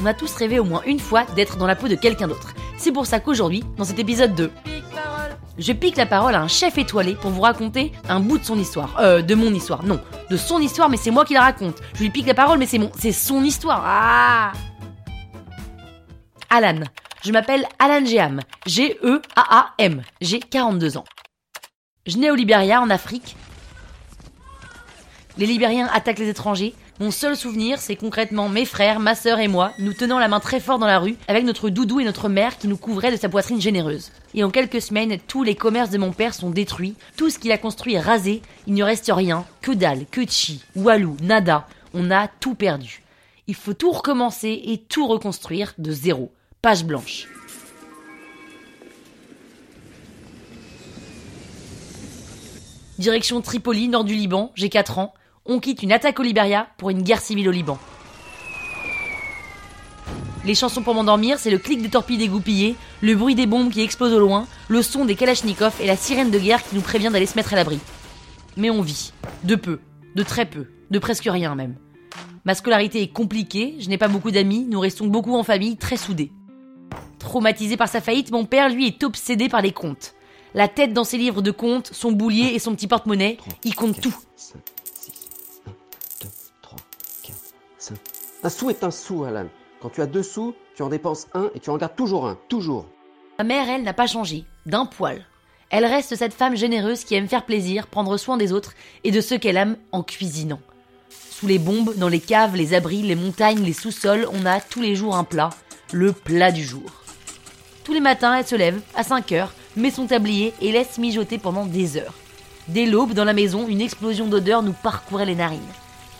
On a tous rêvé au moins une fois d'être dans la peau de quelqu'un d'autre. C'est pour ça qu'aujourd'hui, dans cet épisode 2, je pique la parole à un chef étoilé pour vous raconter un bout de son histoire. Euh, de mon histoire. Non, de son histoire, mais c'est moi qui la raconte. Je lui pique la parole, mais c'est mon, c'est son histoire. Ah Alan. Je m'appelle Alan Geham. G-E-A-A-M. J'ai 42 ans. Je nais au Libéria, en Afrique. Les Libériens attaquent les étrangers. Mon seul souvenir, c'est concrètement mes frères, ma sœur et moi, nous tenant la main très fort dans la rue, avec notre doudou et notre mère qui nous couvraient de sa poitrine généreuse. Et en quelques semaines, tous les commerces de mon père sont détruits, tout ce qu'il a construit est rasé, il ne reste rien, que dalle, que chi, walou, nada, on a tout perdu. Il faut tout recommencer et tout reconstruire de zéro. Page blanche. Direction Tripoli, nord du Liban, j'ai 4 ans. On quitte une attaque au Libéria pour une guerre civile au Liban. Les chansons pour m'endormir, c'est le clic des torpilles dégoupillées, le bruit des bombes qui explosent au loin, le son des kalachnikovs et la sirène de guerre qui nous prévient d'aller se mettre à l'abri. Mais on vit. De peu. De très peu. De presque rien même. Ma scolarité est compliquée, je n'ai pas beaucoup d'amis, nous restons beaucoup en famille, très soudés. Traumatisé par sa faillite, mon père, lui, est obsédé par les comptes. La tête dans ses livres de comptes, son boulier et son petit porte-monnaie, il compte tout. Un sou est un sou, Alan. Quand tu as deux sous, tu en dépenses un et tu en gardes toujours un. Toujours. Ma mère, elle, n'a pas changé, d'un poil. Elle reste cette femme généreuse qui aime faire plaisir, prendre soin des autres et de ceux qu'elle aime en cuisinant. Sous les bombes, dans les caves, les abris, les montagnes, les sous-sols, on a tous les jours un plat, le plat du jour. Tous les matins, elle se lève, à 5 heures, met son tablier et laisse mijoter pendant des heures. Dès l'aube, dans la maison, une explosion d'odeurs nous parcourait les narines.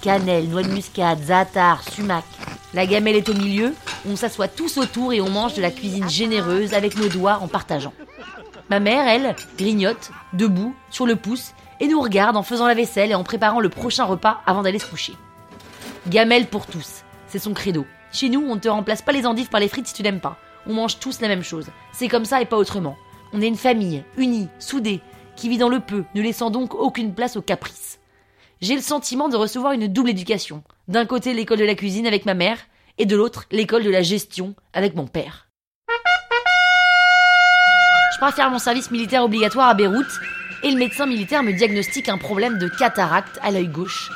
Cannelle, noix de muscade, zatar, sumac. La gamelle est au milieu, on s'assoit tous autour et on mange de la cuisine généreuse avec nos doigts en partageant. Ma mère, elle, grignote, debout, sur le pouce, et nous regarde en faisant la vaisselle et en préparant le prochain repas avant d'aller se coucher. Gamelle pour tous, c'est son credo. Chez nous, on ne te remplace pas les endives par les frites si tu n'aimes pas. On mange tous la même chose. C'est comme ça et pas autrement. On est une famille, unie, soudée, qui vit dans le peu, ne laissant donc aucune place au caprice. J'ai le sentiment de recevoir une double éducation. D'un côté l'école de la cuisine avec ma mère, et de l'autre l'école de la gestion avec mon père. Je pars faire mon service militaire obligatoire à Beyrouth, et le médecin militaire me diagnostique un problème de cataracte à l'œil gauche.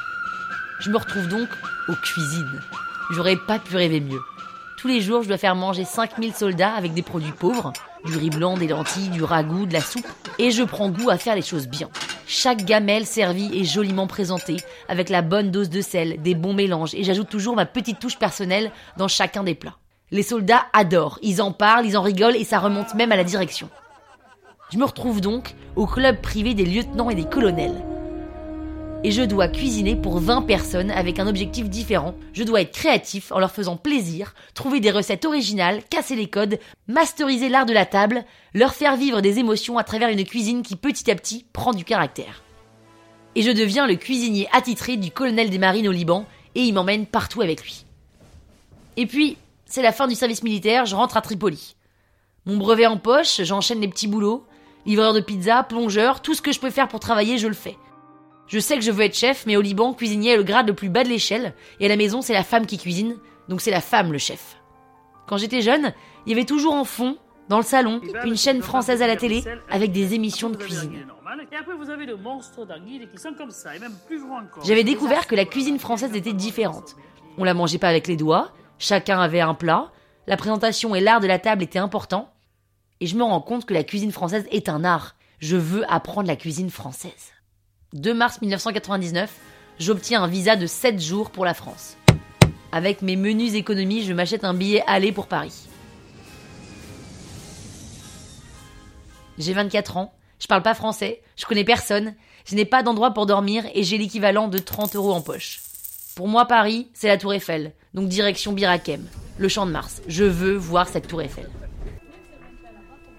Je me retrouve donc aux cuisines. J'aurais pas pu rêver mieux. Tous les jours, je dois faire manger 5000 soldats avec des produits pauvres, du riz blanc, des lentilles, du ragoût, de la soupe, et je prends goût à faire les choses bien. Chaque gamelle servie est joliment présentée, avec la bonne dose de sel, des bons mélanges, et j'ajoute toujours ma petite touche personnelle dans chacun des plats. Les soldats adorent, ils en parlent, ils en rigolent, et ça remonte même à la direction. Je me retrouve donc au club privé des lieutenants et des colonels. Et je dois cuisiner pour 20 personnes avec un objectif différent. Je dois être créatif en leur faisant plaisir, trouver des recettes originales, casser les codes, masteriser l'art de la table, leur faire vivre des émotions à travers une cuisine qui petit à petit prend du caractère. Et je deviens le cuisinier attitré du colonel des marines au Liban et il m'emmène partout avec lui. Et puis, c'est la fin du service militaire, je rentre à Tripoli. Mon brevet en poche, j'enchaîne les petits boulots, livreur de pizza, plongeur, tout ce que je peux faire pour travailler, je le fais. Je sais que je veux être chef, mais au Liban, cuisinier est le grade le plus bas de l'échelle, et à la maison, c'est la femme qui cuisine, donc c'est la femme le chef. Quand j'étais jeune, il y avait toujours en fond, dans le salon, une chaîne française à la télé avec des émissions de cuisine. J'avais découvert que la cuisine française était différente. On la mangeait pas avec les doigts, chacun avait un plat, la présentation et l'art de la table étaient importants, et je me rends compte que la cuisine française est un art. Je veux apprendre la cuisine française. 2 mars 1999, j'obtiens un visa de 7 jours pour la France. Avec mes menus économies, je m'achète un billet aller pour Paris. J'ai 24 ans, je parle pas français, je connais personne, je n'ai pas d'endroit pour dormir et j'ai l'équivalent de 30 euros en poche. Pour moi, Paris, c'est la Tour Eiffel, donc direction Birakem, le Champ de Mars. Je veux voir cette Tour Eiffel.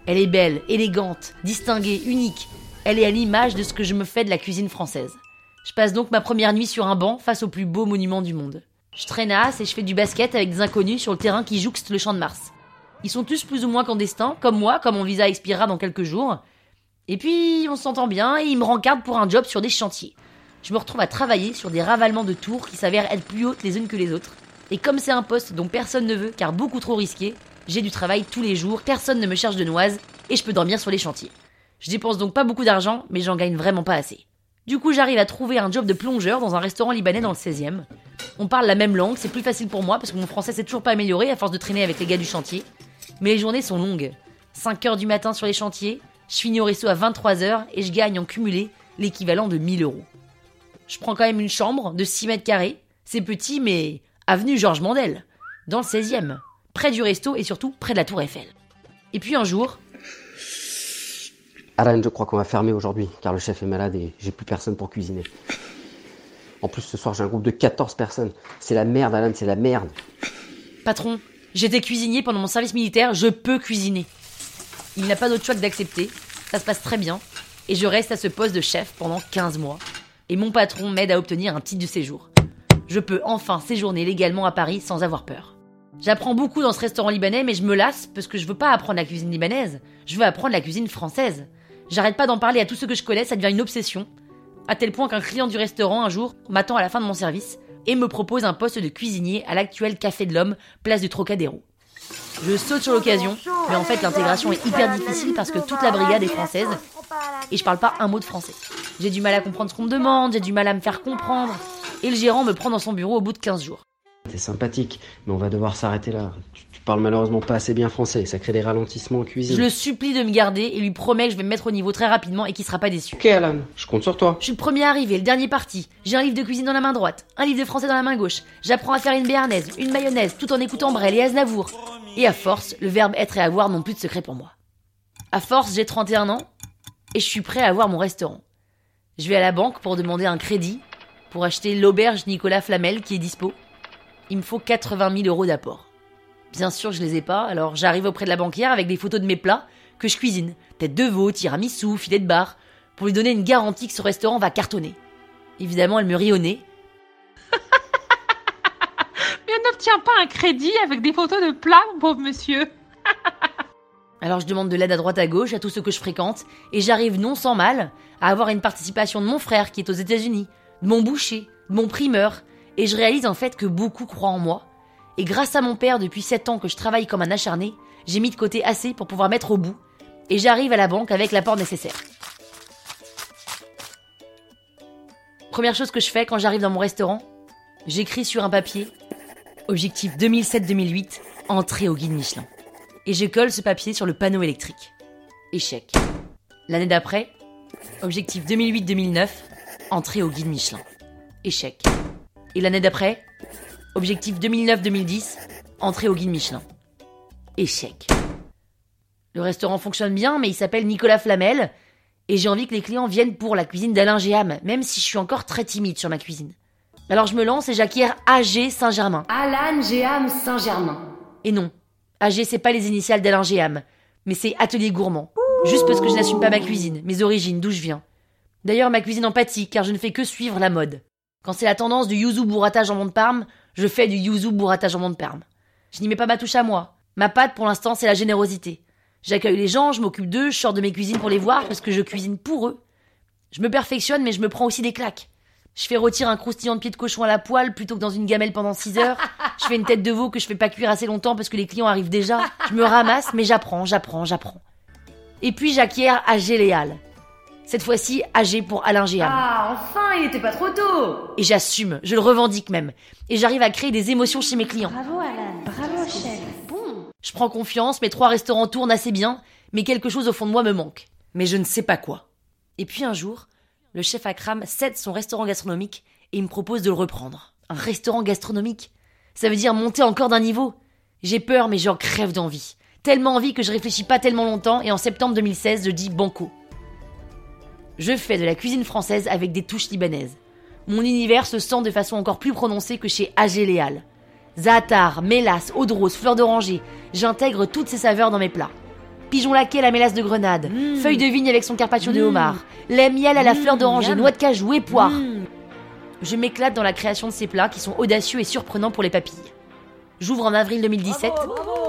Elle est belle, élégante, distinguée, unique. Elle est à l'image de ce que je me fais de la cuisine française. Je passe donc ma première nuit sur un banc face au plus beau monument du monde. Je traînasse et je fais du basket avec des inconnus sur le terrain qui jouxte le champ de Mars. Ils sont tous plus ou moins clandestins, comme moi, comme mon visa expirera dans quelques jours. Et puis, on s'entend bien et ils me rencardent pour un job sur des chantiers. Je me retrouve à travailler sur des ravalements de tours qui s'avèrent être plus hautes les unes que les autres. Et comme c'est un poste dont personne ne veut, car beaucoup trop risqué, j'ai du travail tous les jours, personne ne me cherche de noises, et je peux dormir sur les chantiers. Je dépense donc pas beaucoup d'argent, mais j'en gagne vraiment pas assez. Du coup, j'arrive à trouver un job de plongeur dans un restaurant libanais dans le 16e. On parle la même langue, c'est plus facile pour moi parce que mon français s'est toujours pas amélioré à force de traîner avec les gars du chantier. Mais les journées sont longues. 5 heures du matin sur les chantiers, je finis au resto à 23 heures et je gagne en cumulé l'équivalent de 1000 euros. Je prends quand même une chambre de 6 mètres carrés. C'est petit, mais avenue Georges Mandel, dans le 16e, près du resto et surtout près de la Tour Eiffel. Et puis un jour, Alan, je crois qu'on va fermer aujourd'hui, car le chef est malade et j'ai plus personne pour cuisiner. En plus, ce soir, j'ai un groupe de 14 personnes. C'est la merde, Alan, c'est la merde. Patron, j'étais cuisinier pendant mon service militaire, je peux cuisiner. Il n'a pas d'autre choix que d'accepter. Ça se passe très bien. Et je reste à ce poste de chef pendant 15 mois. Et mon patron m'aide à obtenir un titre de séjour. Je peux enfin séjourner légalement à Paris sans avoir peur. J'apprends beaucoup dans ce restaurant libanais, mais je me lasse parce que je veux pas apprendre la cuisine libanaise. Je veux apprendre la cuisine française. J'arrête pas d'en parler à tous ceux que je connais, ça devient une obsession. À tel point qu'un client du restaurant, un jour, m'attend à la fin de mon service et me propose un poste de cuisinier à l'actuel Café de l'Homme, place du Trocadéro. Je saute sur l'occasion, mais en fait l'intégration est hyper difficile parce que toute la brigade est française et je parle pas un mot de français. J'ai du mal à comprendre ce qu'on me demande, j'ai du mal à me faire comprendre et le gérant me prend dans son bureau au bout de 15 jours. T'es sympathique, mais on va devoir s'arrêter là. Tu, tu parles malheureusement pas assez bien français, ça crée des ralentissements en cuisine. Je le supplie de me garder et lui promets que je vais me mettre au niveau très rapidement et qu'il sera pas déçu. Ok, Alan, je compte sur toi. Je suis le premier arrivé, le dernier parti. J'ai un livre de cuisine dans la main droite, un livre de français dans la main gauche. J'apprends à faire une béarnaise, une mayonnaise, tout en écoutant Brel et Aznavour. Et à force, le verbe être et avoir n'ont plus de secret pour moi. À force, j'ai 31 ans et je suis prêt à avoir mon restaurant. Je vais à la banque pour demander un crédit pour acheter l'auberge Nicolas Flamel qui est dispo. Il me faut 80 000 euros d'apport. Bien sûr, je les ai pas, alors j'arrive auprès de la banquière avec des photos de mes plats que je cuisine. Tête de veau, tiramisu, filet de bar, pour lui donner une garantie que ce restaurant va cartonner. Évidemment, elle me rit au nez. Mais on n'obtient pas un crédit avec des photos de plats, mon pauvre monsieur. Alors je demande de l'aide à droite à gauche à tous ceux que je fréquente, et j'arrive non sans mal à avoir une participation de mon frère qui est aux États-Unis, de mon boucher, de mon primeur, et je réalise en fait que beaucoup croient en moi. Et grâce à mon père, depuis 7 ans que je travaille comme un acharné, j'ai mis de côté assez pour pouvoir mettre au bout, et j'arrive à la banque avec l'apport nécessaire. Première chose que je fais quand j'arrive dans mon restaurant, j'écris sur un papier Objectif 2007-2008, entrée au guide Michelin. Et je colle ce papier sur le panneau électrique. Échec. L'année d'après, objectif 2008-2009, entrée au guide Michelin. Échec. Et l'année d'après, objectif 2009-2010, entrée au guide Michelin. Échec. Le restaurant fonctionne bien, mais il s'appelle Nicolas Flamel, et j'ai envie que les clients viennent pour la cuisine d'Alain Géam, même si je suis encore très timide sur ma cuisine. Alors je me lance et j'acquiers AG Saint-Germain. Alan Géam Saint-Germain. Et non, AG c'est pas les initiales d'Alain Géam, mais c'est Atelier Gourmand. Juste parce que je n'assume pas ma cuisine, mes origines, d'où je viens. D'ailleurs, ma cuisine en pâtit, car je ne fais que suivre la mode. Quand c'est la tendance du yuzu burrata jambon de Parme, je fais du yuzu burrata jambon de Parme. Je n'y mets pas ma touche à moi. Ma pâte, pour l'instant, c'est la générosité. J'accueille les gens, je m'occupe d'eux, je sors de mes cuisines pour les voir parce que je cuisine pour eux. Je me perfectionne, mais je me prends aussi des claques. Je fais rôtir un croustillant de pied de cochon à la poêle plutôt que dans une gamelle pendant 6 heures. Je fais une tête de veau que je fais pas cuire assez longtemps parce que les clients arrivent déjà. Je me ramasse, mais j'apprends, j'apprends, j'apprends. Et puis j'acquiers AG Léal. Cette fois-ci, AG pour Alain Géam. Ah, enfin, il était pas trop tôt Et j'assume, je le revendique même. Et j'arrive à créer des émotions chez mes clients. Bravo Alan, bravo chef. Bon. Je prends confiance, mes trois restaurants tournent assez bien, mais quelque chose au fond de moi me manque. Mais je ne sais pas quoi. Et puis un jour, le chef Akram cède son restaurant gastronomique et il me propose de le reprendre. Un restaurant gastronomique? Ça veut dire monter encore d'un niveau? J'ai peur, mais j'en crève d'envie. Tellement envie que je réfléchis pas tellement longtemps et en septembre 2016, je dis banco. Je fais de la cuisine française avec des touches libanaises. Mon univers se sent de façon encore plus prononcée que chez AG Léal. Zaatar, mélasse, eau de rose, fleur d'oranger, j'intègre toutes ces saveurs dans mes plats. Pigeon laqué à la mélasse de grenade, feuille de vigne avec son carpaccio de homard, lait miel à la fleur d'oranger, noix de cajou et poire. Je m'éclate dans la création de ces plats qui sont audacieux et surprenants pour les papilles. J'ouvre en avril 2017,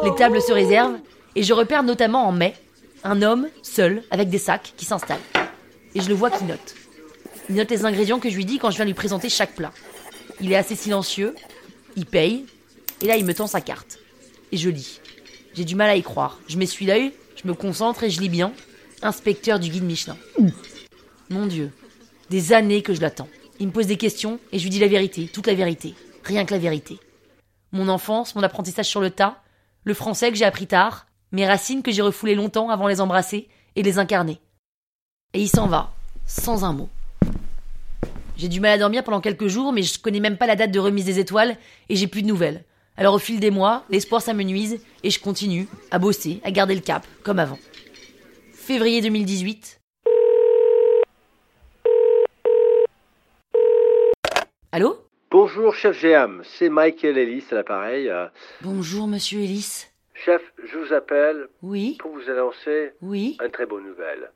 les tables se réservent, et je repère notamment en mai un homme, seul, avec des sacs, qui s'installe. Et je le vois qui note. Il note les ingrédients que je lui dis quand je viens lui présenter chaque plat. Il est assez silencieux, il paye, et là il me tend sa carte. Et je lis. J'ai du mal à y croire. Je m'essuie l'œil, je me concentre et je lis bien. Inspecteur du guide Michelin. Mon Dieu, des années que je l'attends. Il me pose des questions et je lui dis la vérité, toute la vérité, rien que la vérité. Mon enfance, mon apprentissage sur le tas, le français que j'ai appris tard, mes racines que j'ai refoulées longtemps avant les embrasser et les incarner. Et il s'en va, sans un mot. J'ai du mal à dormir pendant quelques jours, mais je connais même pas la date de remise des étoiles et j'ai plus de nouvelles. Alors au fil des mois, l'espoir s'amenuise et je continue à bosser, à garder le cap, comme avant. Février 2018. Allô? Bonjour chef GM, c'est Michael Ellis à l'appareil. Bonjour monsieur Ellis. Chef, je vous appelle Oui pour vous annoncer Oui une très bonne nouvelle.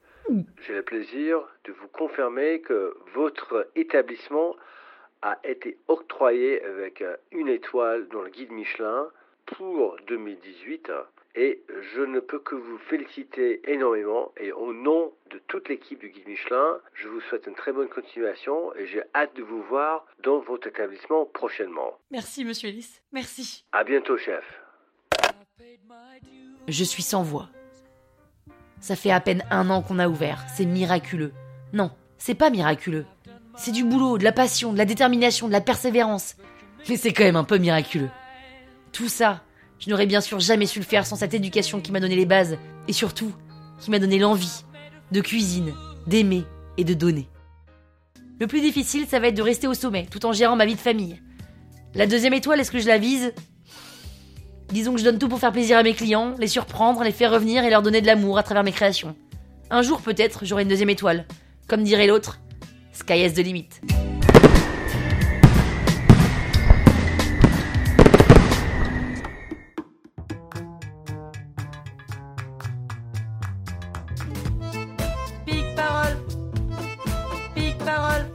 J'ai le plaisir de vous confirmer que votre établissement a été octroyé avec euh, une étoile dans le guide Michelin pour 2018 et je ne peux que vous féliciter énormément et au nom de toute l'équipe du guide Michelin, je vous souhaite une très bonne continuation et j'ai hâte de vous voir dans votre établissement prochainement. Merci monsieur Ellis. Merci. À bientôt chef. Je suis sans voix. Ça fait à peine un an qu'on a ouvert. C'est miraculeux. Non, c'est pas miraculeux. C'est du boulot, de la passion, de la détermination, de la persévérance. Mais c'est quand même un peu miraculeux. Tout ça, je n'aurais bien sûr jamais su le faire sans cette éducation qui m'a donné les bases, et surtout, qui m'a donné l'envie de cuisine, d'aimer et de donner. Le plus difficile, ça va être de rester au sommet, tout en gérant ma vie de famille. La deuxième étoile, est-ce que je la vise? Disons que je donne tout pour faire plaisir à mes clients, les surprendre, les faire revenir et leur donner de l'amour à travers mes créations. Un jour peut-être, j'aurai une deuxième étoile. Comme dirait l'autre, sky is the limit. Pique parole. Pique parole.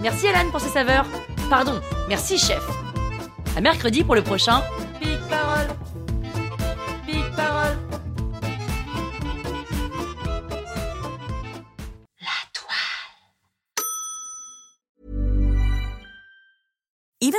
Merci Alan pour ces saveurs. Pardon, merci chef. À mercredi pour le prochain.